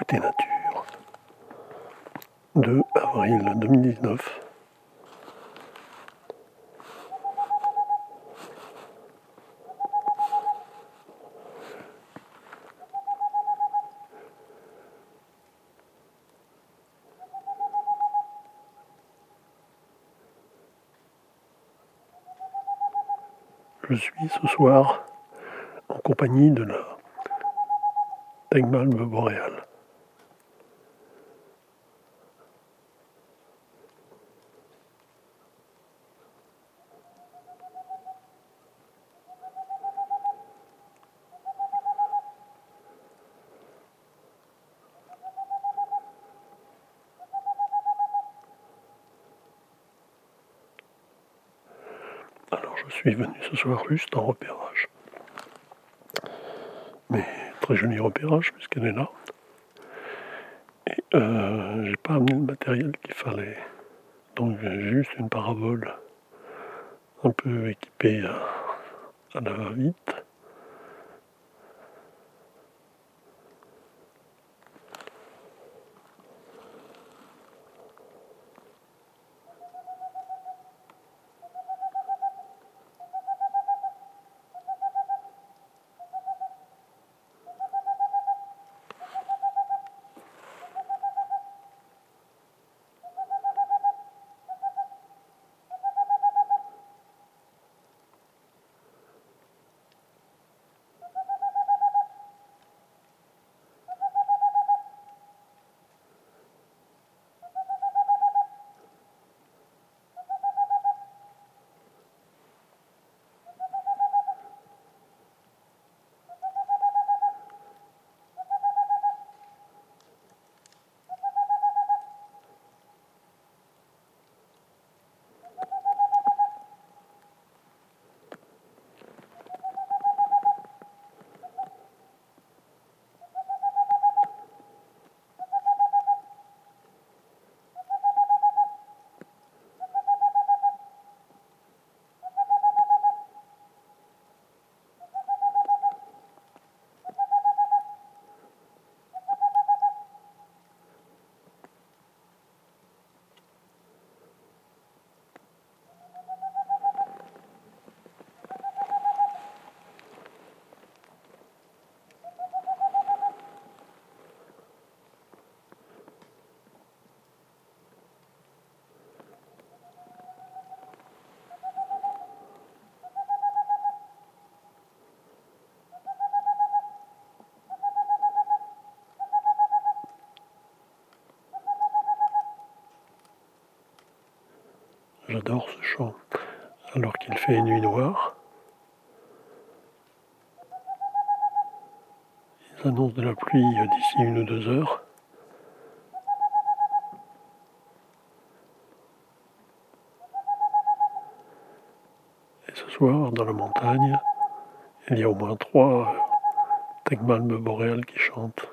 Écoutez Nature. 2 avril 2019. Je suis ce soir en compagnie de la Tegmalme boréale. Alors je suis venu ce soir juste en repérage. Mais très joli repérage puisqu'elle est là. Et euh, j'ai pas amené le matériel qu'il fallait. Donc j'ai juste une parabole un peu équipée à, la va-vite. J'adore ce chant. Alors qu'il fait une nuit noire, ils annoncent de la pluie d'ici une ou deux heures. Et ce soir, dans la montagne, il y a au moins trois tegmalmes boréales qui chantent.